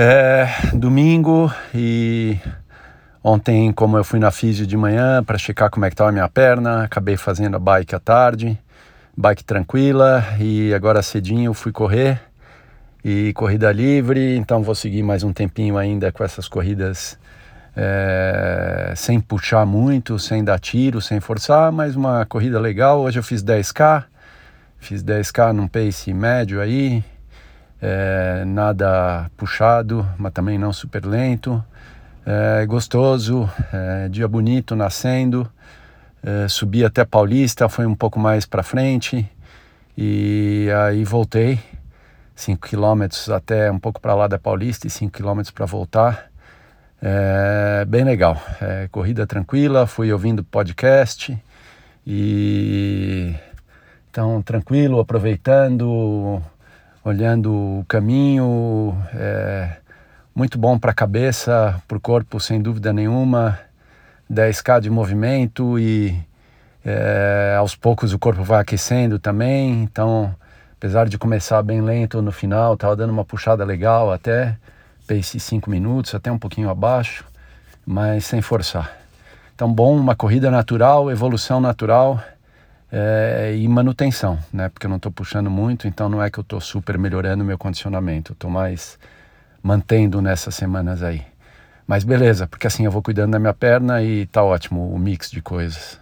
É, domingo e ontem, como eu fui na físio de manhã para checar como é que estava a minha perna, acabei fazendo a bike à tarde, bike tranquila e agora cedinho fui correr e corrida livre, então vou seguir mais um tempinho ainda com essas corridas é, sem puxar muito, sem dar tiro, sem forçar, mas uma corrida legal. Hoje eu fiz 10k, fiz 10k num pace médio aí, é, nada puxado, mas também não super lento. É, gostoso, é, dia bonito, nascendo. É, subi até Paulista, foi um pouco mais para frente e aí voltei 5 quilômetros até um pouco para lá da Paulista e 5 quilômetros para voltar. É, bem legal, é, corrida tranquila, fui ouvindo podcast e então tranquilo, aproveitando, olhando o caminho, é, muito bom para a cabeça, para o corpo, sem dúvida nenhuma. 10k de movimento e é, aos poucos o corpo vai aquecendo também. Então, apesar de começar bem lento no final, estava dando uma puxada legal até, pace 5 minutos, até um pouquinho abaixo, mas sem forçar. Então, bom, uma corrida natural, evolução natural é, e manutenção, né? Porque eu não estou puxando muito, então não é que eu estou super melhorando meu condicionamento, estou mais mantendo nessas semanas aí. Mas beleza, porque assim eu vou cuidando da minha perna e tá ótimo o mix de coisas.